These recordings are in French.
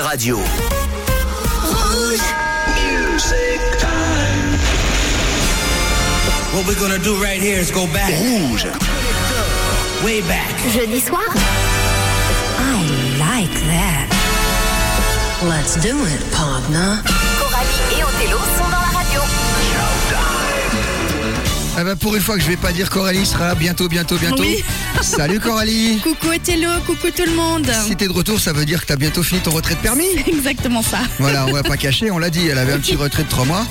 une radio. What we're gonna do right here is go back. Rouge. Way back. Jeudi soir I like that. Let's do it, partner. Coralie et Othello sont Ah bah pour une fois que je vais pas dire Coralie sera bientôt, bientôt, bientôt. Oui. Salut Coralie. Coucou Othello, coucou tout le monde. Si t'es de retour, ça veut dire que t'as bientôt fini ton retrait de permis. C'est exactement ça. Voilà, on va pas cacher, on l'a dit, elle avait un petit retrait de trois mois.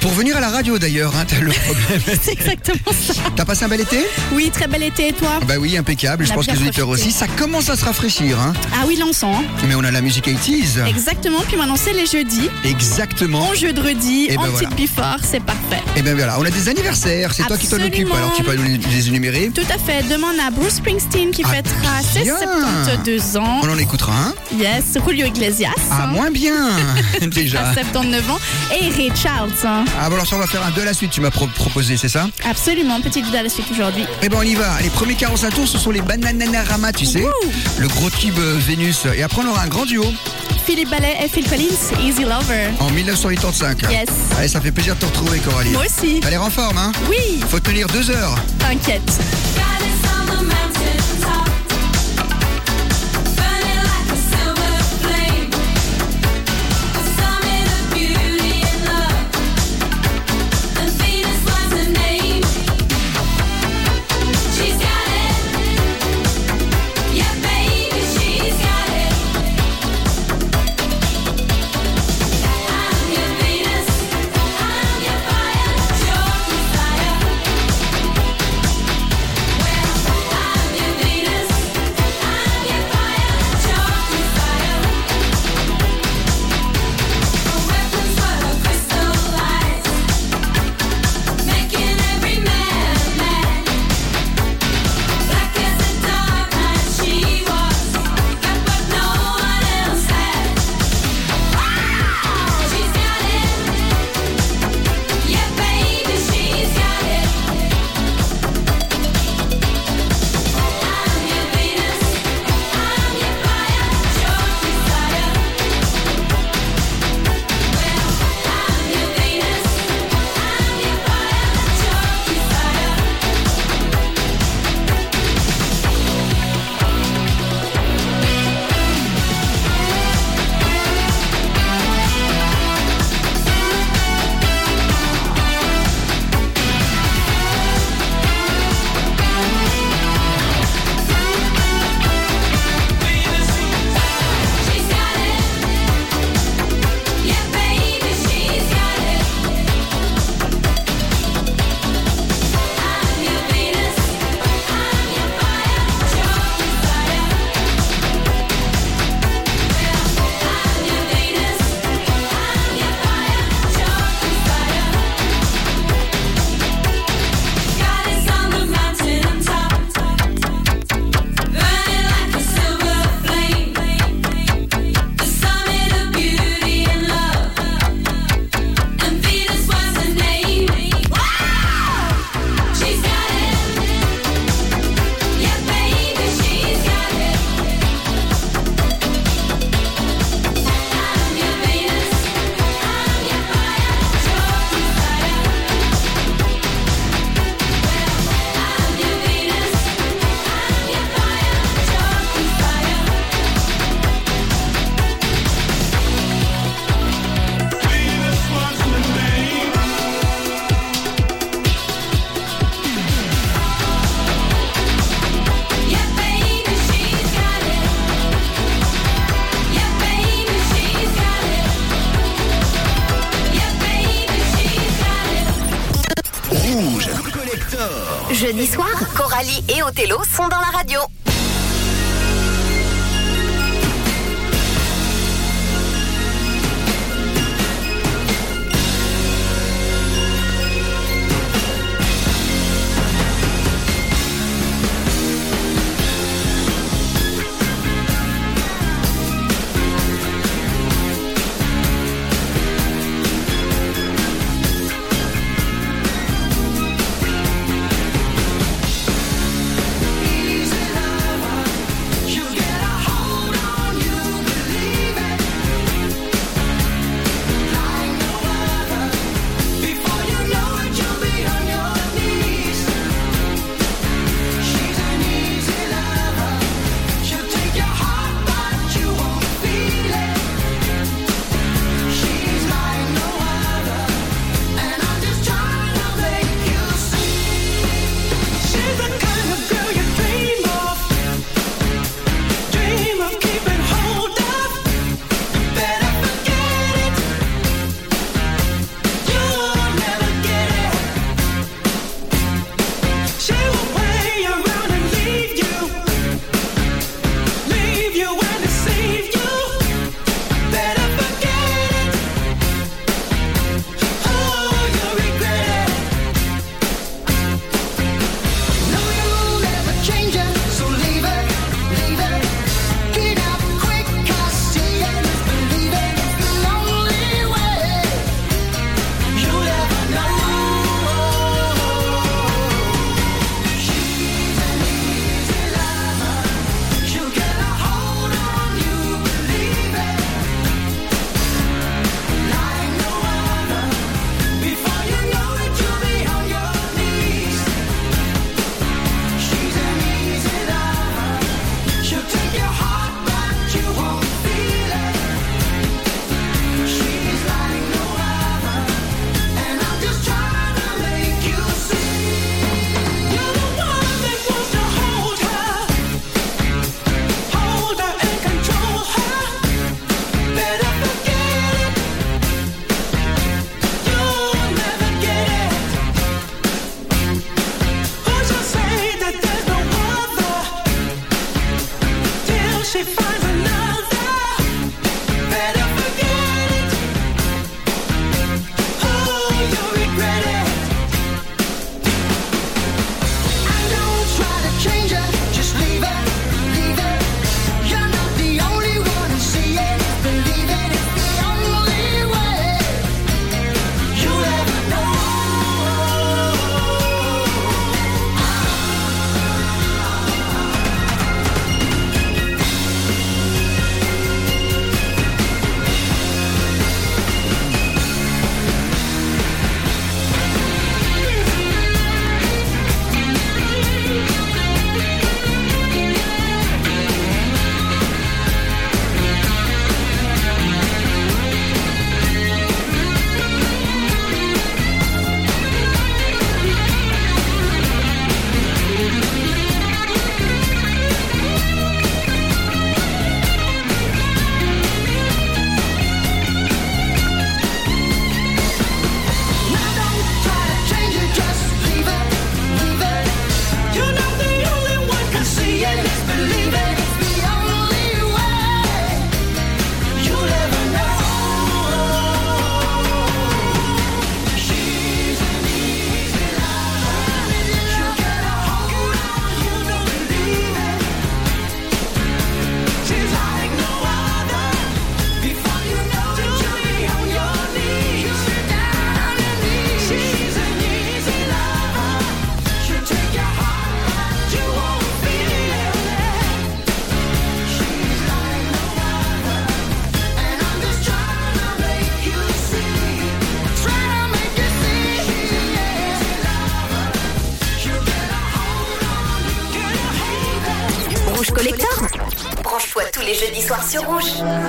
Pour venir à la radio d'ailleurs, hein, t'as le problème. C'est exactement ça. T'as passé un bel été? Oui, très bel été et toi? Ah Bah oui, impeccable. On Je a pense que bien les auditeurs profité. aussi. Ça commence à se rafraîchir, hein. Ah oui, l'encens. hein. Mais on a la musique 80s. Exactement, puis maintenant c'est les jeudis. Exactement. En jeu de redis, Eh ben en voilà. petite bifort, c'est parfait. Et bien voilà, on a des anniversaires. C'est toi qui t'en occupe. Absolument. Alors tu peux nous les, les énumérer. Tout à fait. Demande à Bruce Springsteen qui Ah, fêtera ses bien. 72 ans. On en écoutera un. Yes, Julio Iglesias. Ah, hein, moins bien déjà. à 79 ans. Et Ray Charles. hein. Ah bon alors ça on va faire un à la suite. Tu m'as pro- proposé, c'est ça? Absolument, petite vidéo à la suite aujourd'hui. Eh ben on y va. Les premiers 45 tours, ce sont les Bananarama, tu sais. Le gros tube euh, Vénus. Et après on aura un grand duo Philippe Ballet et Phil Collins, Easy Lover. en 1985. Yes. Allez, ça fait plaisir de te retrouver Coralie. Moi aussi. T'as l'air en forme, hein Oui, Faut tenir deux heures. t'inquiète. Jeudis soirs sur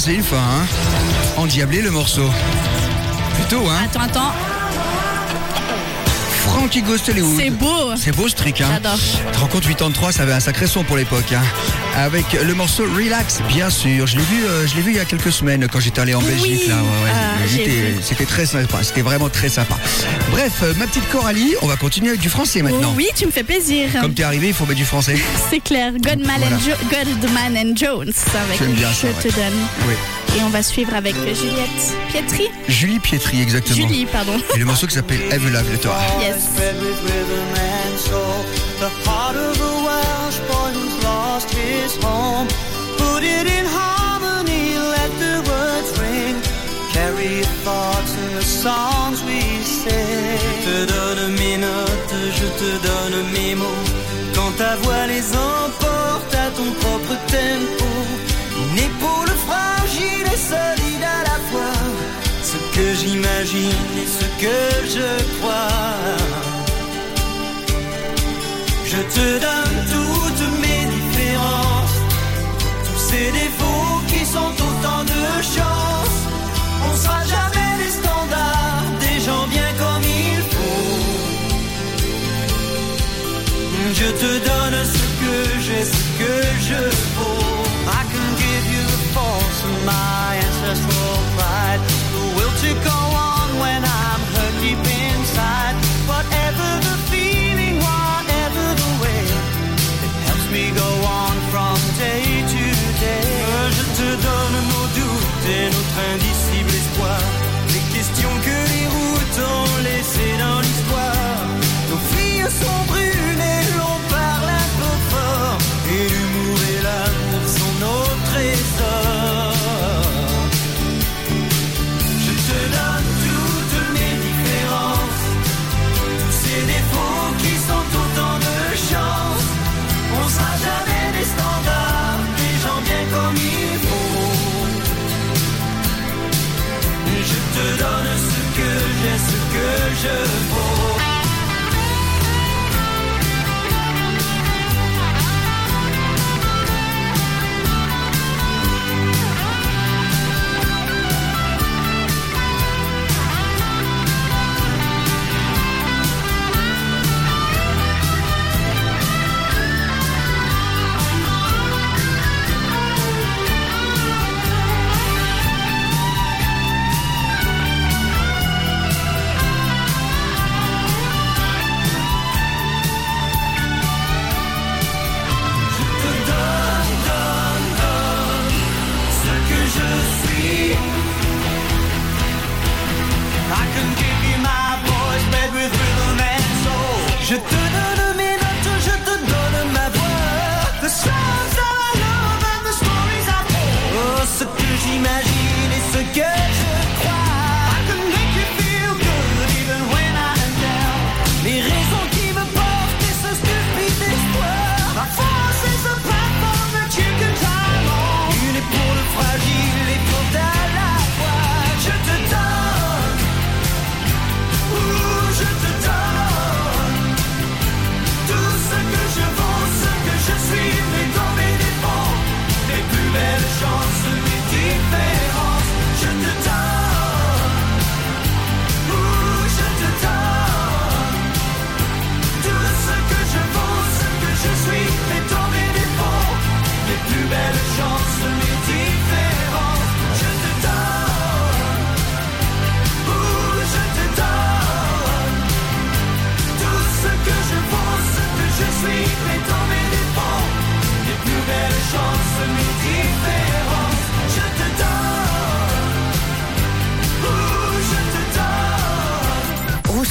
C'est une fin, hein. Endiablé le morceau. Plutôt, hein. Attends, attends. Frankie Ghost Hollywood. C'est beau. C'est beau ce truc, hein. J'adore. Tu te rends compte, 83, ça avait un sacré son pour l'époque, hein. Avec le morceau Relax, bien sûr. Je l'ai vu, euh, je l'ai vu il y a quelques semaines quand j'étais allé en Oui. Belgique, là. Ouais, ouais. Ah. C'était très sympa. C'était vraiment très sympa. Bref, euh, ma petite Coralie, on va continuer avec du français maintenant. Oh oui, tu me fais plaisir. Comme t'es arrivé, il faut mettre du français. C'est clair. Godman, Voilà. and Jo- Goldman and Jones avec J'aime bien Je ça, te ouais. donne. Oui. Et on va suivre avec Juliette Pietri. Julie Pietri, exactement. Julie, pardon. Et le morceau qui s'appelle a Love Letter. Yes. Put it in harmony, let the words ring. Carry your thoughts in the songs we sing. Je te donne mes notes, je te donne mes mots. Quand ta voix les emporte à ton propre tempo solide à la fois, ce que j'imagine et ce que je crois. Je te donne toutes mes différences, tous ces défauts qui sont autant de chances. On sera jamais les standards des gens bien comme il faut. Je te donne ce que j'ai, ce que je vaux. je vois.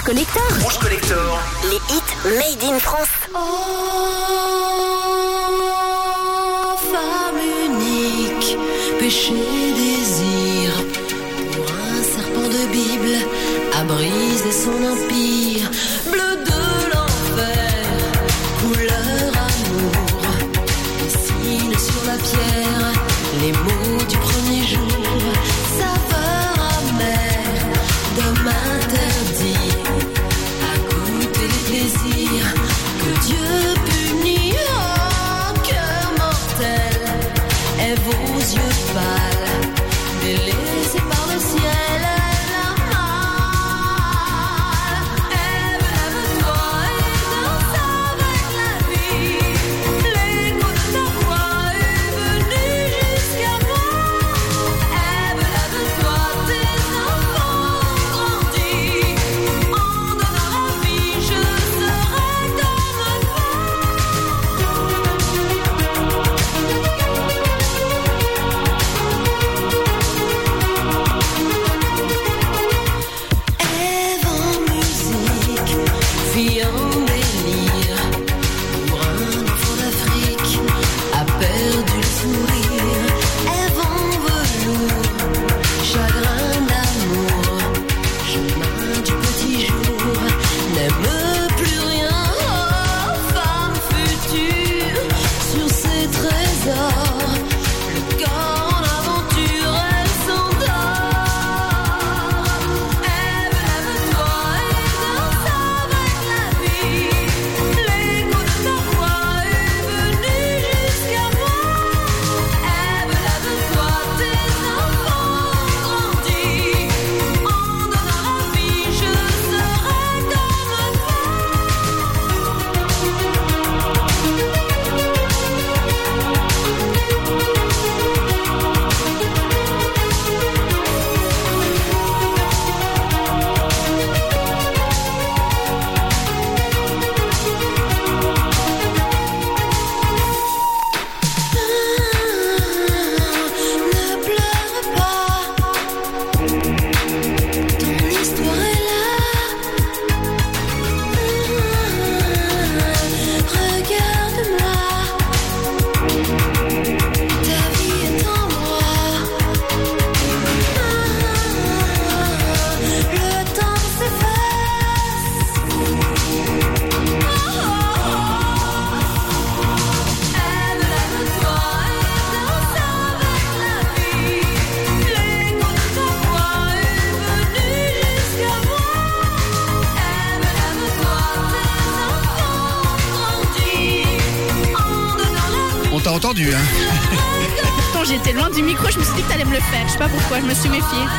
Collector. Collector. Les hits Made in France. Oh, femme unique, péché, désir. Pour un serpent de Bible, a brisé son empire.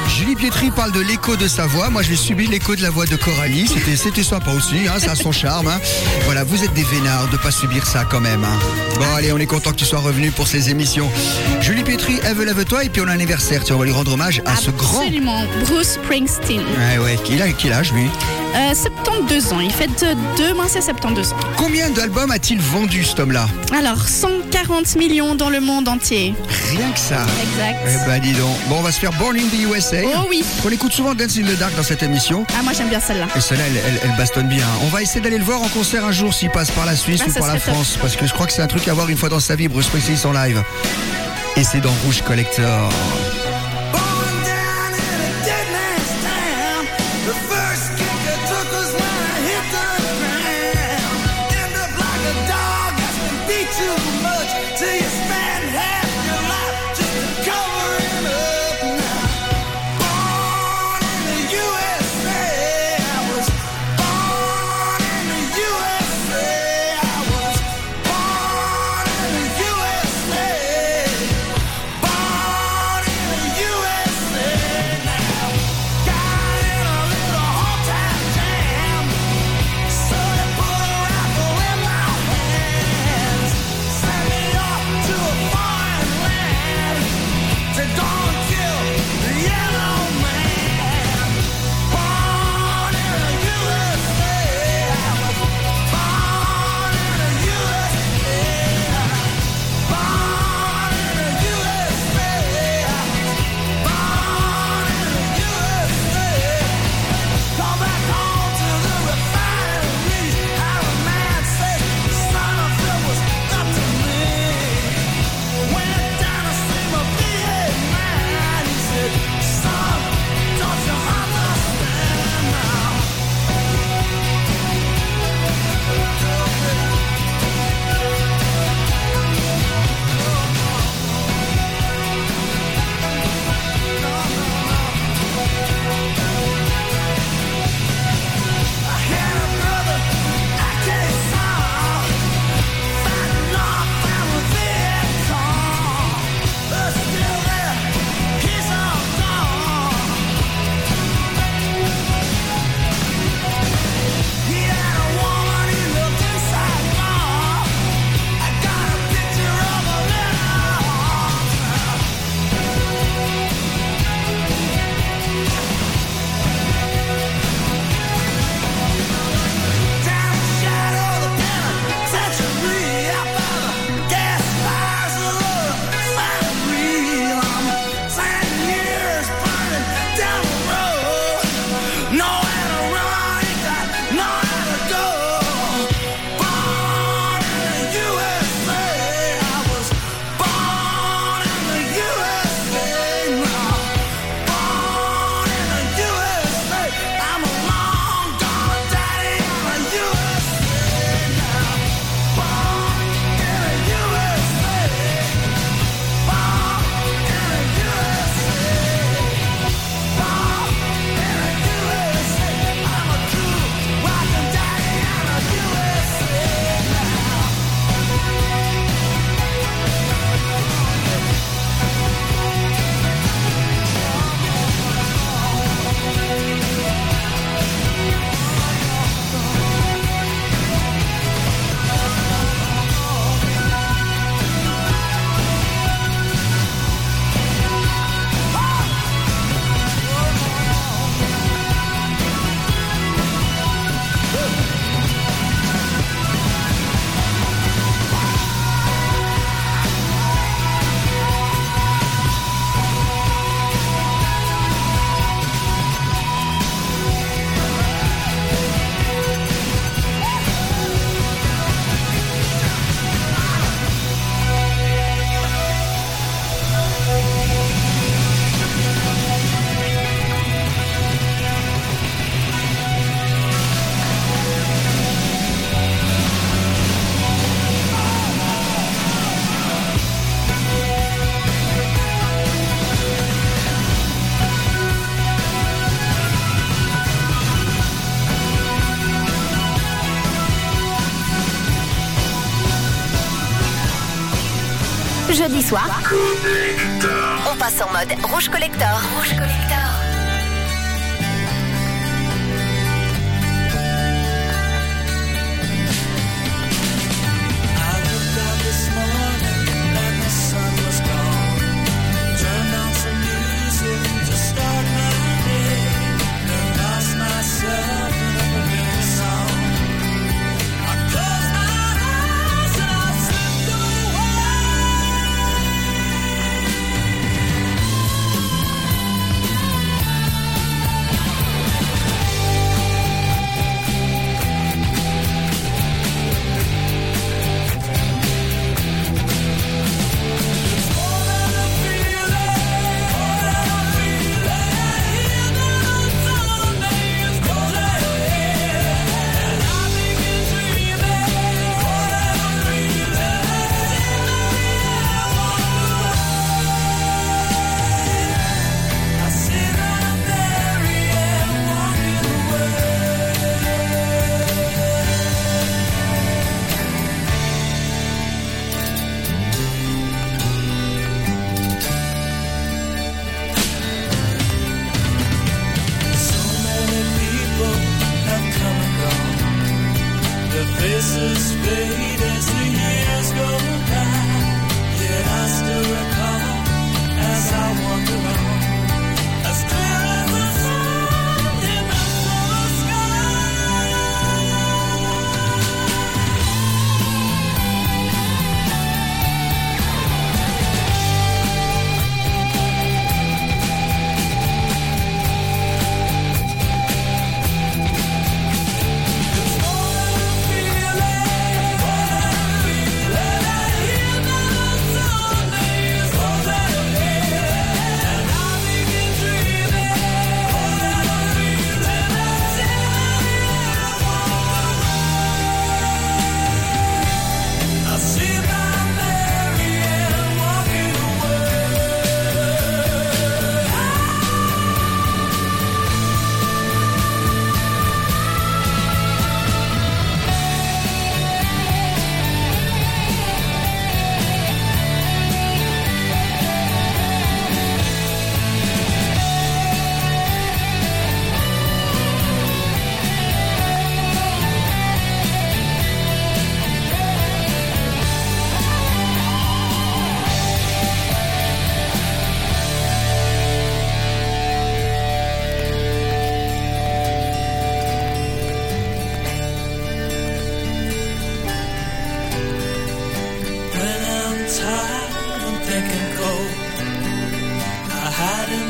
Julie Pietri parle de l'écho de sa voix. Moi, j'ai subi l'écho de la voix de Coralie. C'était, c'était sympa aussi. Hein, ça a son charme. hein. Voilà, vous êtes des vénards de pas subir ça quand même. hein. Bon, allez, on est content que tu sois revenu pour ces émissions. Julie Pietri, elle veut lève-toi et puis on a un anniversaire. Tu vas lui rendre hommage à ce grand. Absolument. Bruce Springsteen. Ouais, ouais. Il a quel âge lui? Euh, 72 ans. Il fête demain, c'est 72 ans. Combien d'albums a-t-il vendu cet homme-là Alors, 140 millions dans le monde entier. Rien que ça. Exact. Eh ben dis donc. Bon, on va se faire Born in the USA. Oh oui. On écoute souvent Dance in the Dark dans cette émission. Ah, moi j'aime bien celle-là. Et celle-là, elle, elle- elle bastonne bien. On va essayer d'aller le voir en concert un jour s'il passe par la Suisse Ah, ou par la top. France. Parce que je crois que c'est un truc à voir une fois dans sa vie, Bruce Springsteen en live. Et c'est dans Rouge Collector. Soir, on passe en mode rouge collector. Rouge collector.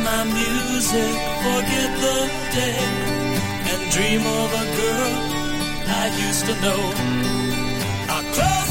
My music, forget the day, and dream of a girl I used to know. I close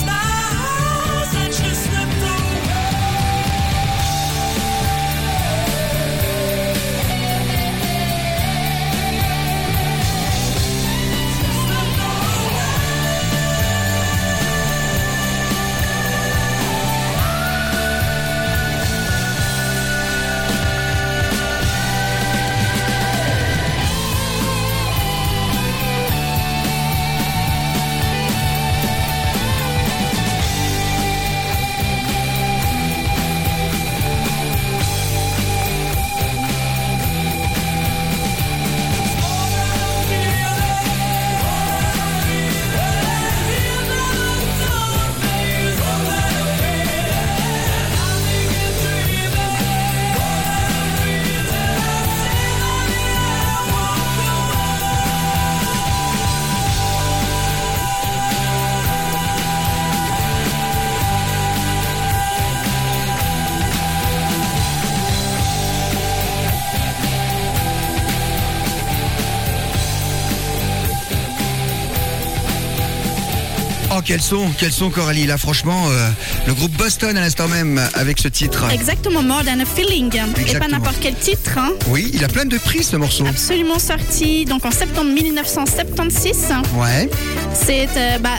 quels sont, quels sont Coralie Là, franchement, euh, le groupe Boston à l'instant même avec ce titre. Exactement, More Than a Feeling. Et pas Exactement. n'importe quel titre. hein. Oui, il a plein de prix ce morceau. Absolument sorti donc en septembre 1976. Ouais. C'est euh, bah,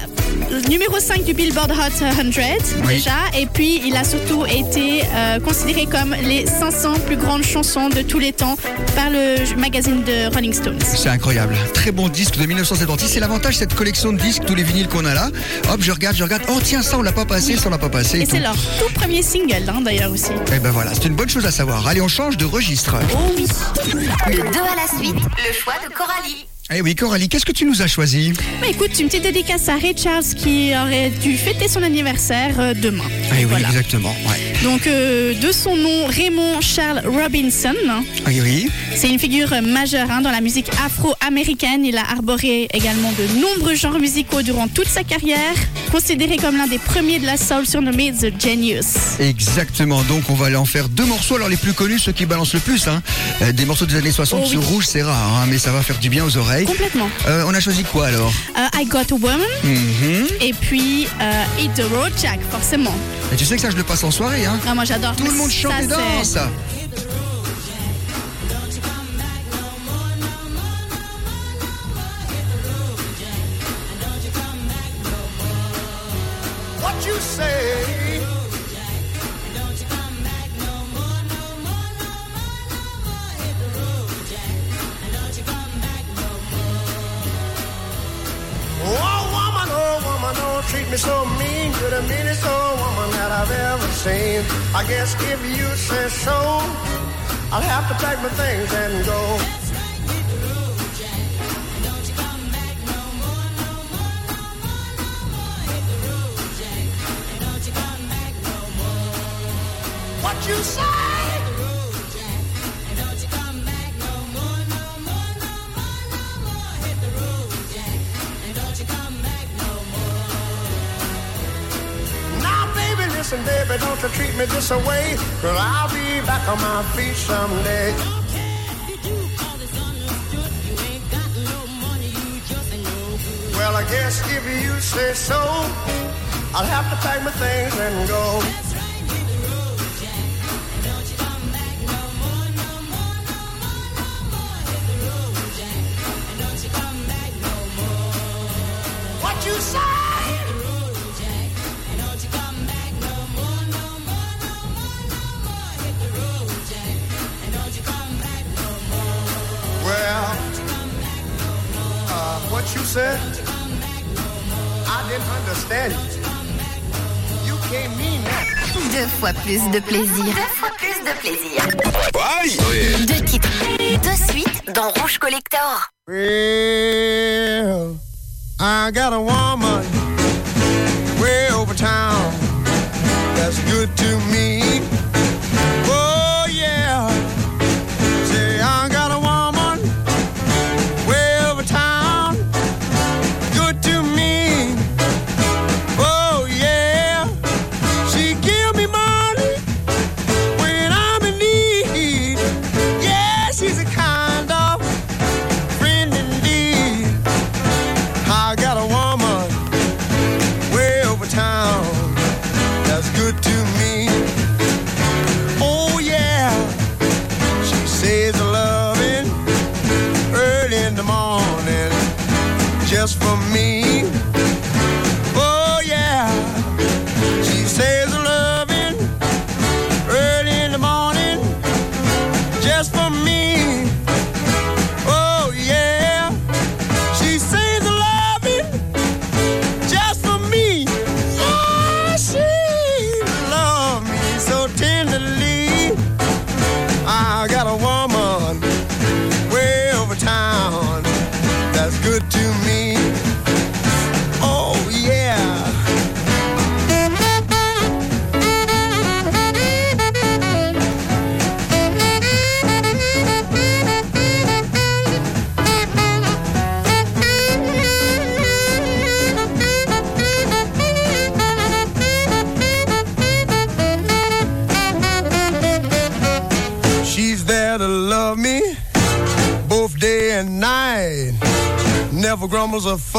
numéro 5 du Billboard Hot 100 Oui. déjà. Et puis, il a surtout été euh, considéré comme les 500 plus grandes chansons de tous les temps par le magazine de Rolling Stones. C'est incroyable. Très bon disque de 1976. C'est l'avantage de cette collection de disques, tous les vinyles qu'on a là. Hop, je regarde, je regarde. Oh tiens, ça on l'a pas passé, ça on l'a pas passé. Et c'est leur tout premier single, hein, d'ailleurs aussi. Eh ben voilà, c'est une bonne chose à savoir. Allez, on change de registre. Oh oui. Le 2 à la suite, le choix de Coralie. Eh oui, Coralie, qu'est-ce que tu nous as choisi Bah, écoute, une petite dédicace à Ray Charles qui aurait dû fêter son anniversaire euh, demain. Eh oui, Voilà. exactement. Ouais. Donc, euh, de son nom, Raymond Charles Robinson. Oui, oui. C'est une figure majeure hein, dans la musique afro-américaine. Il a arboré également de nombreux genres musicaux durant toute sa carrière. Considéré comme l'un des premiers de la soul surnommé The Genius. Exactement. Donc on va aller en faire deux morceaux. Alors les plus connus, ceux qui balancent le plus. Hein. Euh, des morceaux des années 60 Oh oui. sur rouge, c'est rare, hein, mais ça va faire du bien aux oreilles. Complètement. Euh, on a choisi quoi alors Euh, I Got a Woman. Mhm. Et puis euh, Hit the Road Jack, forcément. Et tu sais que ça, je le passe en soirée. Hein. Ah, moi j'adore. Tout le monde chante Ça, et danse. Treat me so mean. You're the meanest old woman that I've ever seen. I guess if you say so, I'll have to pack my things and go. What you say? Listen, baby, don't you treat me this away. Cause I'll be back on my feet someday. Well, I guess if you say so, I'll have to pack my things and go. Said? I didn't understand you. Can't mean that. Deux fois plus de plaisir. Deux fois plus de plaisir. Deux titres, deux suites dans Rouge Collector. Well, I got a woman way over town that's good to me.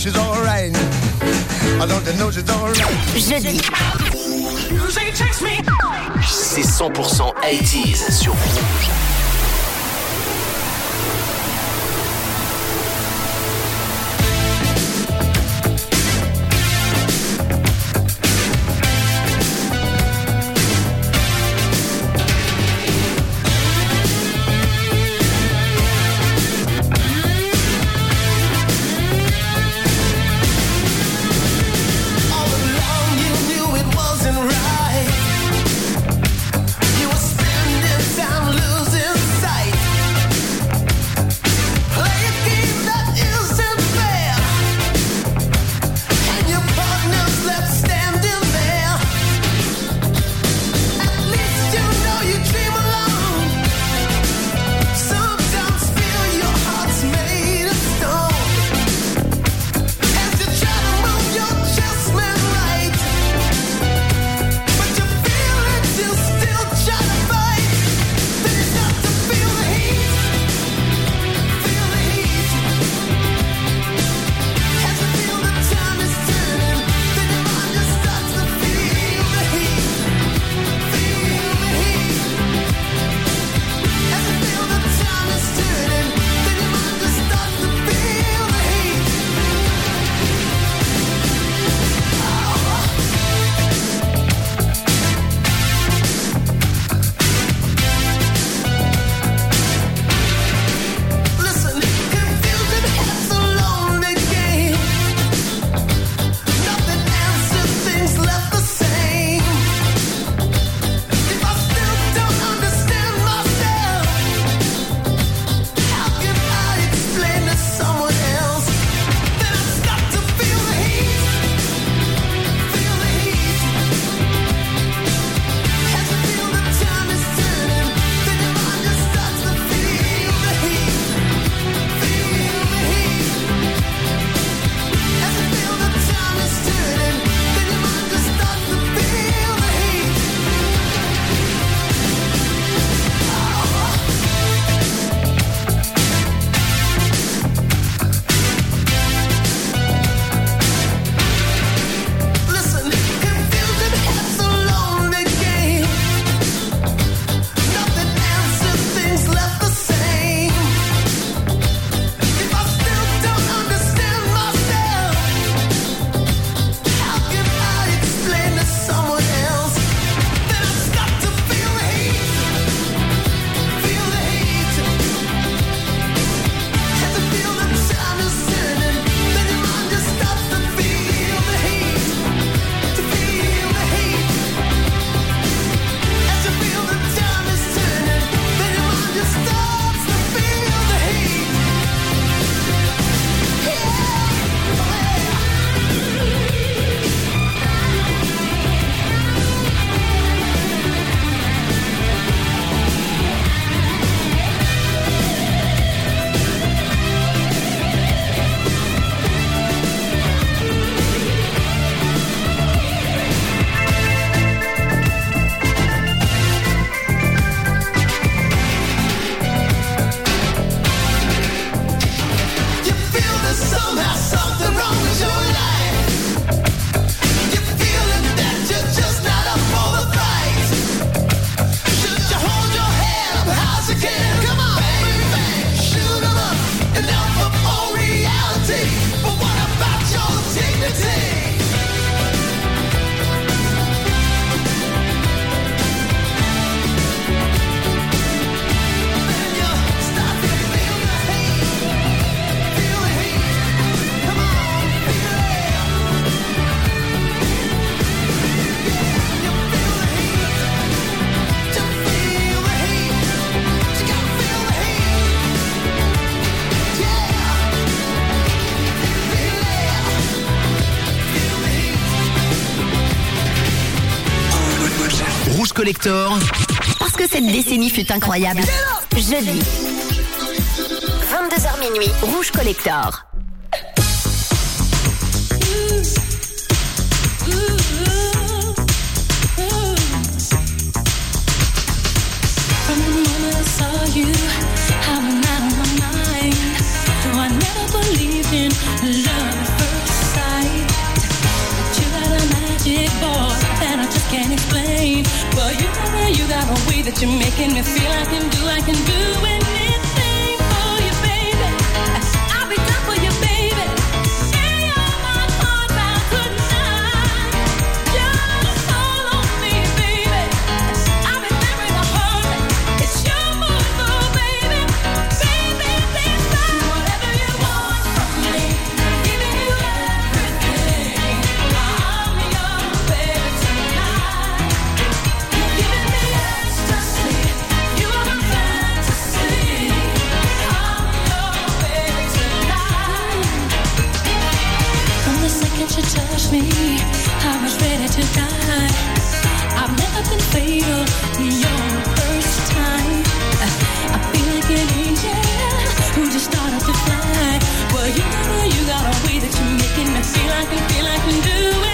she's alright. I don't know she's alright. Jeudi. C'est 100% 80s sur Rouge. Fut incroyable. Jeudi. 22h minuit, Rouge Collector. You, you're making me feel I can do, I can do anything you know you got a way that you're making me feel I can feel I can do anything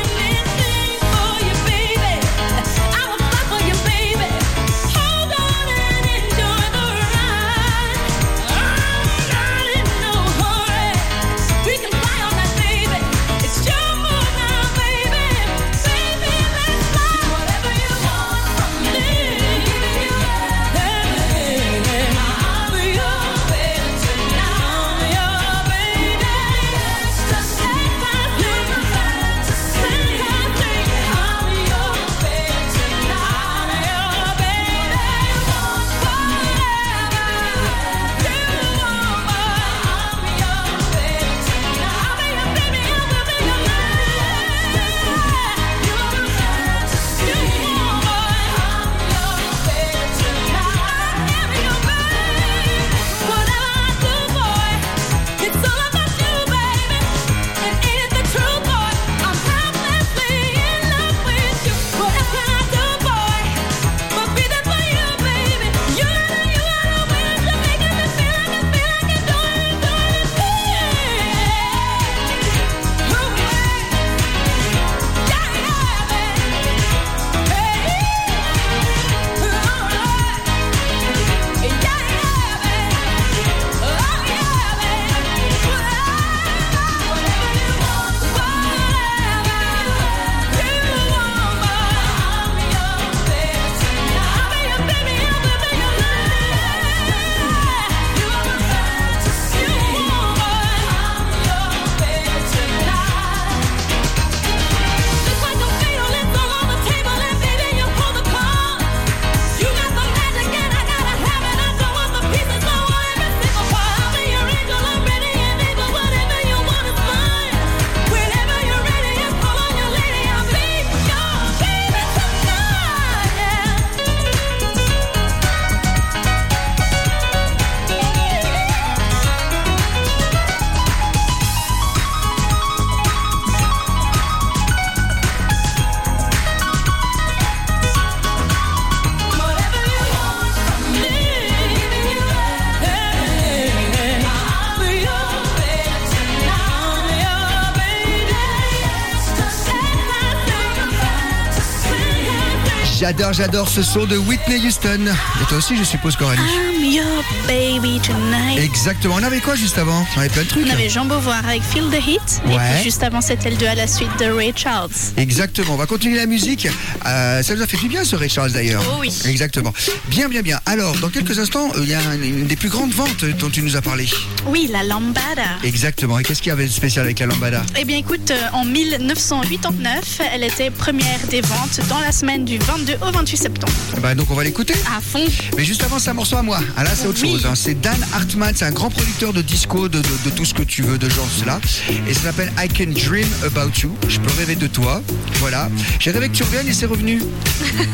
J'adore, j'adore ce son de Whitney Houston. Et toi aussi, je suppose, Coralie. I'm your baby tonight. Exactement. On avait quoi juste avant On avait plein de trucs. On avait Jean Beauvoir avec Feel the Heat. Et Ouais. puis juste avant, c'était le 2 à la suite de Ray Charles. Exactement, on va continuer la musique. Euh, ça nous a fait du bien ce Ray Charles d'ailleurs. Oh oui. Exactement. Bien, bien, bien. Alors, dans quelques instants, euh, il y a une, une des plus grandes ventes dont tu nous as parlé. Oui, la lambada. Exactement. Et qu'est-ce qu'il y avait de spécial avec la lambada? Eh bien, écoute, euh, en 1989, elle était première des ventes dans la semaine du 22 au 28 septembre. Bah donc on va l'écouter. À fond. Mais juste avant, c'est un morceau à moi. Ah là, c'est autre Oui. chose. hein. C'est Dan Hartman, c'est un grand producteur de disco, de, de- de tout ce que tu veux, de genre cela. Et ça s'appelle I Can Dream About You. Je peux rêver de toi. Voilà. J'ai rêvé que tu reviennes et c'est revenu.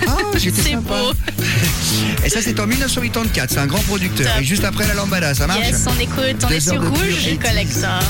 Ah, j'étais C'est sympa. beau. Et ça, c'est en 1984. C'est un grand producteur. Top. Et juste après la lambada, ça marche? Yes, on écoute, on est sur Rouge 80s. Collector.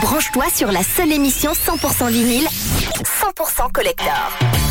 branche-toi sur la seule émission 100% vinyle, 100% collector.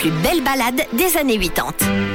plus belles balades des années 80.